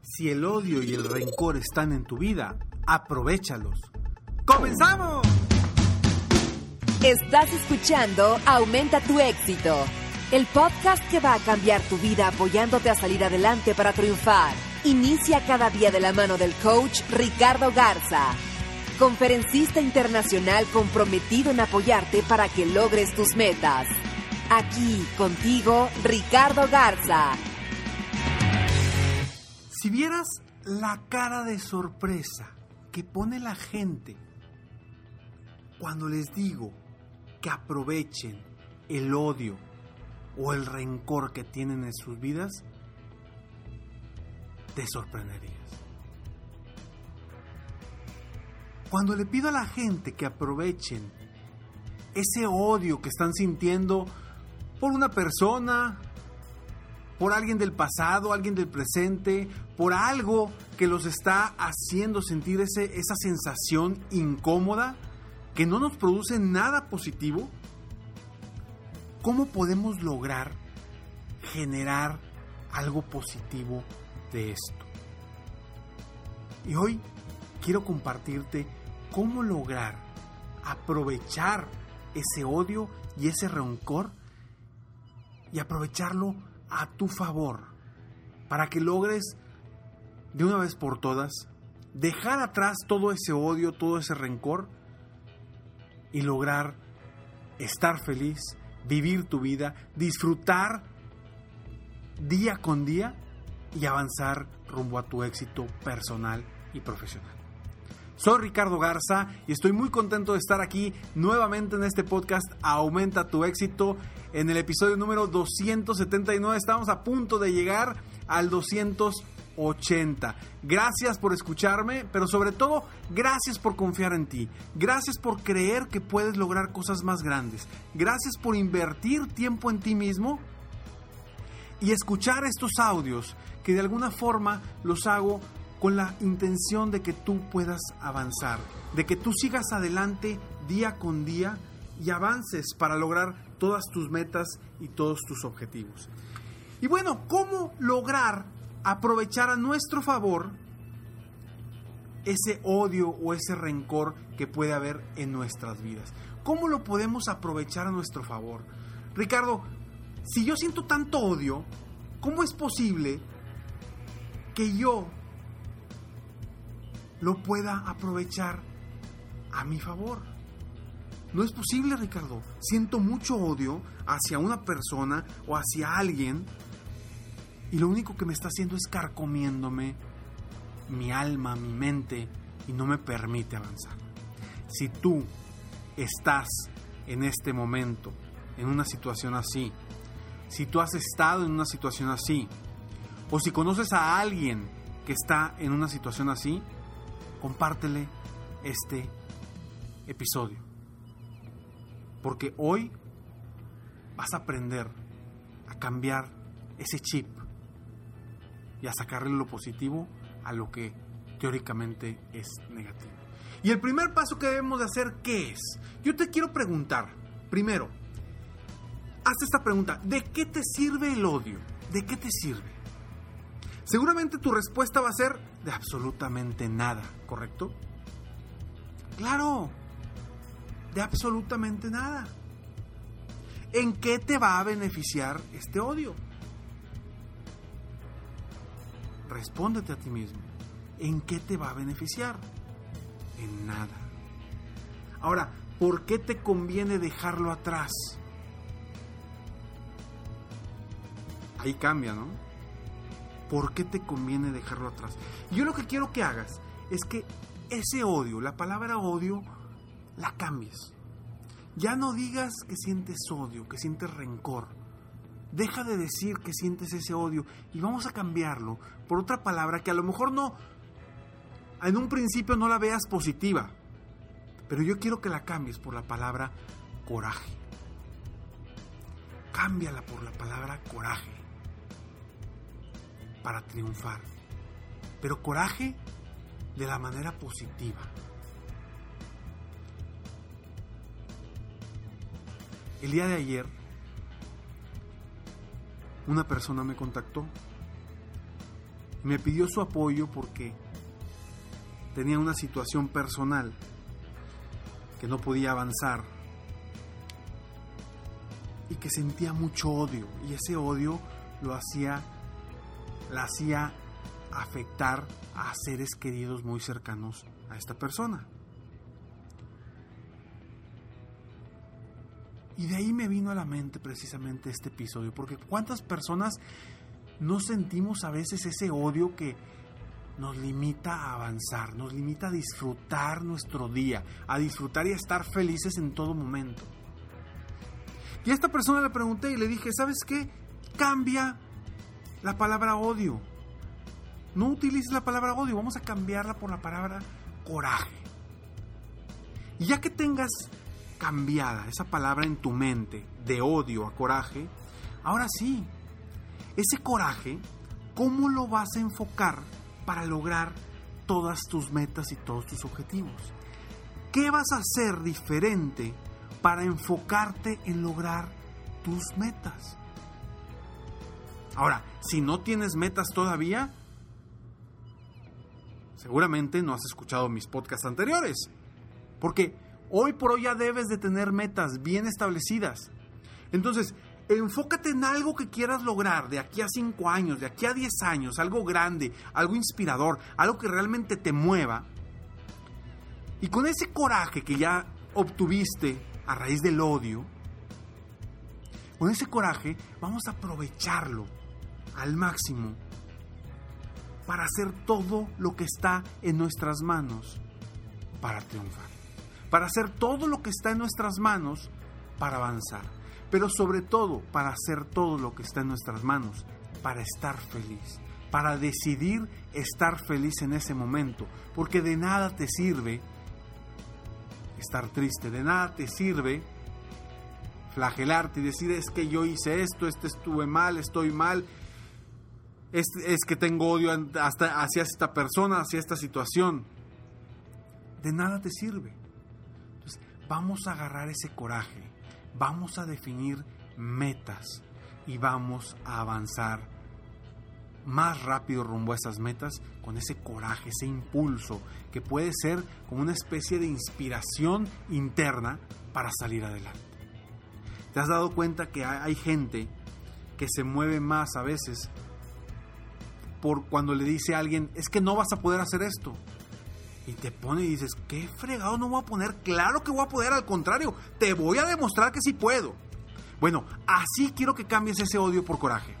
Si el odio y el rencor están en tu vida, aprovechalos. ¡Comenzamos! Estás escuchando Aumenta tu éxito, el podcast que va a cambiar tu vida apoyándote a salir adelante para triunfar. Inicia cada día de la mano del coach Ricardo Garza, conferencista internacional comprometido en apoyarte para que logres tus metas. Aquí contigo, Ricardo Garza. Si vieras la cara de sorpresa que pone la gente cuando les digo que aprovechen el odio o el rencor que tienen en sus vidas, te sorprenderías. Cuando le pido a la gente que aprovechen ese odio que están sintiendo por una persona, por alguien del pasado, alguien del presente, por algo que los está haciendo sentir ese, esa sensación incómoda que no nos produce nada positivo, ¿cómo podemos lograr generar algo positivo de esto? Y hoy quiero compartirte cómo lograr aprovechar ese odio y ese rencor y aprovecharlo a tu favor para que logres de una vez por todas dejar atrás todo ese odio, todo ese rencor y lograr estar feliz, vivir tu vida, disfrutar día con día y avanzar rumbo a tu éxito personal y profesional. Soy Ricardo Garza y estoy muy contento de estar aquí nuevamente en este podcast Aumenta tu éxito. En el episodio número 279 estamos a punto de llegar al 280. Gracias por escucharme, pero sobre todo gracias por confiar en ti. Gracias por creer que puedes lograr cosas más grandes. Gracias por invertir tiempo en ti mismo y escuchar estos audios que de alguna forma los hago con la intención de que tú puedas avanzar, de que tú sigas adelante día con día y avances para lograr todas tus metas y todos tus objetivos. Y bueno, ¿cómo lograr aprovechar a nuestro favor ese odio o ese rencor que puede haber en nuestras vidas? ¿Cómo lo podemos aprovechar a nuestro favor? Ricardo, si yo siento tanto odio, ¿cómo es posible que yo lo pueda aprovechar a mi favor. No es posible, Ricardo. Siento mucho odio hacia una persona o hacia alguien y lo único que me está haciendo es carcomiéndome mi alma, mi mente y no me permite avanzar. Si tú estás en este momento en una situación así, si tú has estado en una situación así, o si conoces a alguien que está en una situación así, compártele este episodio. Porque hoy vas a aprender a cambiar ese chip y a sacarle lo positivo a lo que teóricamente es negativo. Y el primer paso que debemos de hacer, ¿qué es? Yo te quiero preguntar, primero, haz esta pregunta, ¿de qué te sirve el odio? ¿De qué te sirve? Seguramente tu respuesta va a ser de absolutamente nada, ¿correcto? Claro, de absolutamente nada. ¿En qué te va a beneficiar este odio? Respóndete a ti mismo. ¿en qué te va a beneficiar? En nada. Ahora, ¿por qué te conviene dejarlo atrás? Ahí cambia, ¿no? ¿Por qué te conviene dejarlo atrás? Yo lo que quiero que hagas es que ese odio, la palabra odio, la cambies. Ya no digas que sientes odio, que sientes rencor. Deja de decir que sientes ese odio y vamos a cambiarlo por otra palabra que a lo mejor no, en un principio no la veas positiva, pero yo quiero que la cambies por la palabra coraje. Cámbiala por la palabra coraje para triunfar. Pero coraje de la manera positiva. El día de ayer, una persona me contactó me pidió su apoyo porque tenía una situación personal que no podía avanzar y que sentía mucho odio y ese odio lo hacía la hacía afectar a seres queridos muy cercanos a esta persona. Y de ahí me vino a la mente precisamente este episodio, porque cuántas personas no sentimos a veces ese odio que nos limita a avanzar, nos limita a disfrutar nuestro día, a disfrutar y a estar felices en todo momento. Y a esta persona le pregunté y le dije, ¿sabes qué? Cambia la palabra odio. No utilices la palabra odio, vamos a cambiarla por la palabra coraje. Y ya que tengas cambiada esa palabra en tu mente, de odio a coraje, ahora sí, ese coraje, ¿cómo lo vas a enfocar para lograr todas tus metas y todos tus objetivos? ¿Qué vas a hacer diferente para enfocarte en lograr tus metas? Ahora, si no tienes metas todavía, seguramente no has escuchado mis podcasts anteriores. Porque hoy por hoy ya debes de tener metas bien establecidas. Entonces, enfócate en algo que quieras lograr de aquí a 5 años, de aquí a 10 años, algo grande, algo inspirador, algo que realmente te mueva. Y con ese coraje que ya obtuviste a raíz del odio, con ese coraje vamos a aprovecharlo al máximo para hacer todo lo que está en nuestras manos para triunfar. Para hacer todo lo que está en nuestras manos para avanzar. Pero sobre todo para hacer todo lo que está en nuestras manos para estar feliz. Para decidir estar feliz en ese momento. Porque de nada te sirve estar triste. De nada te sirve flagelarte y decir es que yo hice esto, este estuve mal, estoy mal, es, que tengo odio hasta hacia esta persona, hacia esta situación. De nada te sirve. Vamos a agarrar ese coraje, vamos a definir metas y vamos a avanzar más rápido rumbo a esas metas con ese coraje, ese impulso que puede ser como una especie de inspiración interna para salir adelante. ¿Te has dado cuenta que hay gente que se mueve más a veces por cuando le dice a alguien, es que no vas a poder hacer esto. Y te pone y dices, ¿qué fregado no voy a poner? Claro que voy a poder, al contrario, te voy a demostrar que sí puedo. Bueno, así quiero que cambies ese odio por coraje.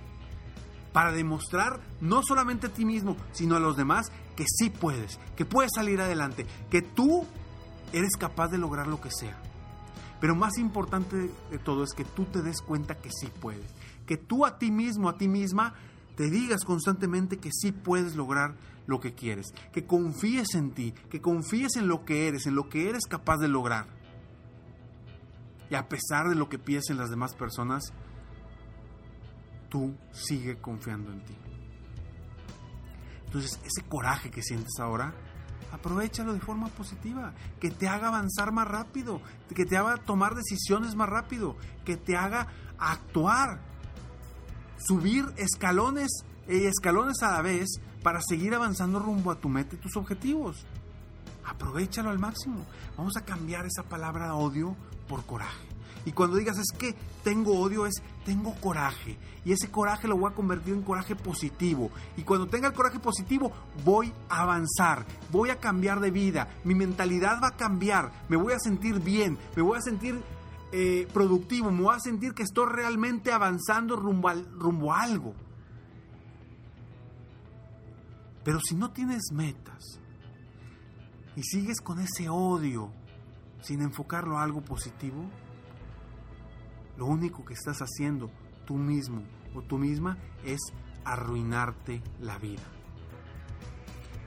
Para demostrar no solamente a ti mismo, sino a los demás que sí puedes, que puedes salir adelante, que tú eres capaz de lograr lo que sea. Pero más importante de todo es que tú te des cuenta que sí puedes, que tú a ti mismo, a ti misma, te digas constantemente que sí puedes lograr lo que quieres, que confíes en ti, que confíes en lo que eres, en lo que eres capaz de lograr. Y a pesar de lo que piensen las demás personas, tú sigue confiando en ti. Entonces, ese coraje que sientes ahora, aprovechalo de forma positiva, que te haga avanzar más rápido, que te haga tomar decisiones más rápido, que te haga actuar subir escalones y escalones a la vez para seguir avanzando rumbo a tu meta y tus objetivos. Aprovechalo al máximo. Vamos a cambiar esa palabra odio por coraje. Y cuando digas es que tengo odio es tengo coraje. Y ese coraje lo voy a convertir en coraje positivo. Y cuando tenga el coraje positivo voy a avanzar, voy a cambiar de vida, mi mentalidad va a cambiar, me voy a sentir bien, me voy a sentir eh, productivo, me voy a sentir que estoy realmente avanzando rumbo, rumbo a algo. Pero si no tienes metas y sigues con ese odio sin enfocarlo a algo positivo, lo único que estás haciendo tú mismo o tú misma es arruinarte la vida.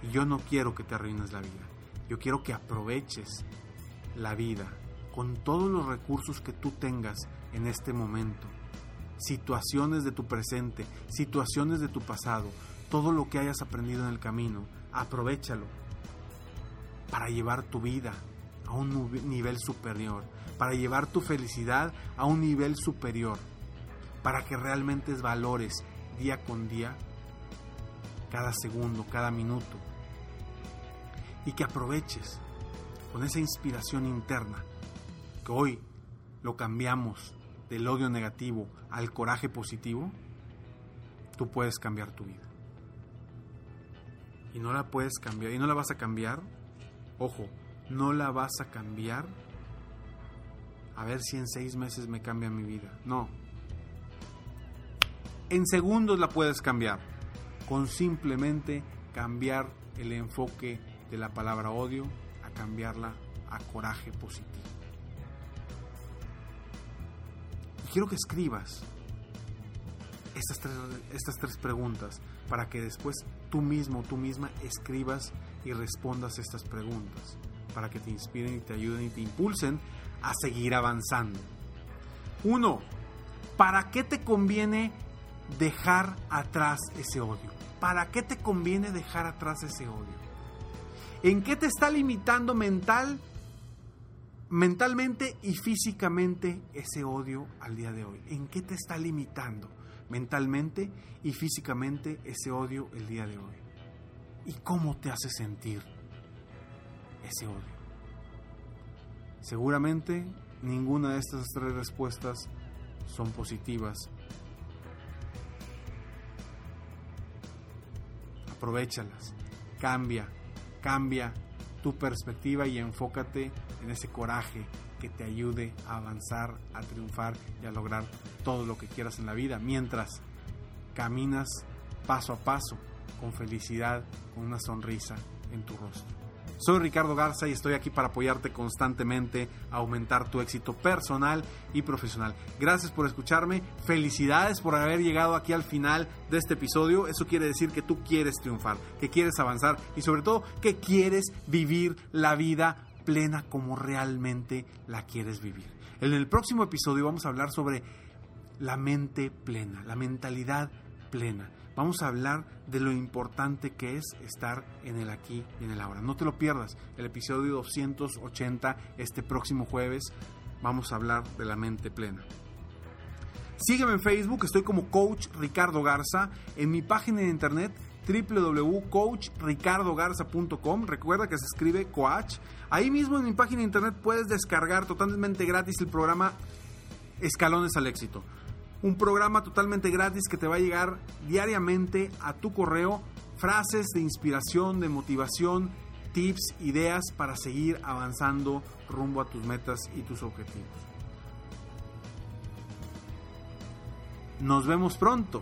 Y yo no quiero que te arruines la vida. Yo quiero que aproveches la vida con todos los recursos que tú tengas en este momento. Situaciones de tu presente, situaciones de tu pasado, todo lo que hayas aprendido en el camino, aprovechalo para llevar tu vida a un nivel superior, para llevar tu felicidad a un nivel superior, para que realmente valores día con día, cada segundo, cada minuto, y que aproveches con esa inspiración interna, que hoy lo cambiamos del odio negativo al coraje positivo, tú puedes cambiar tu vida. Y no la puedes cambiar, y no la vas a cambiar, ojo, no la vas a cambiar a ver si en seis meses me cambia mi vida. No. En segundos la puedes cambiar. Con simplemente cambiar el enfoque de la palabra odio a cambiarla a coraje positivo. Y quiero que escribas estas tres, estas tres preguntas para que después tú mismo, tú misma escribas y respondas estas preguntas para que te inspiren y te ayuden y te impulsen a seguir avanzando. Uno, ¿para qué te conviene dejar atrás ese odio? ¿Para qué te conviene dejar atrás ese odio? ¿En qué te está limitando mental, mentalmente y físicamente ese odio al día de hoy? ¿En qué te está limitando mentalmente y físicamente ese odio el día de hoy? ¿Y cómo te hace sentir ese odio? Seguramente ninguna de estas tres respuestas son positivas. Aprovechalas, cambia, cambia tu perspectiva y enfócate en ese coraje que te ayude a avanzar, a triunfar y a lograr todo lo que quieras en la vida, mientras caminas paso a paso, con felicidad, con una sonrisa en tu rostro. Soy Ricardo Garza y estoy aquí para apoyarte constantemente a aumentar tu éxito personal y profesional. Gracias por escucharme, felicidades por haber llegado aquí al final de este episodio. Eso quiere decir que tú quieres triunfar, que quieres avanzar y sobre todo que quieres vivir la vida plena como realmente la quieres vivir. En el próximo episodio vamos a hablar sobre la mente plena, la mentalidad plena vamos a hablar de lo importante que es estar en el aquí y en el ahora. No te lo pierdas, el episodio 280 este próximo jueves vamos a hablar de la mente plena. Sígueme en Facebook, estoy como Coach Ricardo Garza, en mi página de internet www.coachricardogarza.com. Recuerda que se escribe coach. Ahí mismo en mi página de internet puedes descargar totalmente gratis el programa Escalones al Éxito un programa totalmente gratis que te va a llegar diariamente a tu correo frases de inspiración, de motivación, tips, ideas para seguir avanzando rumbo a tus metas y tus objetivos. Nos vemos pronto.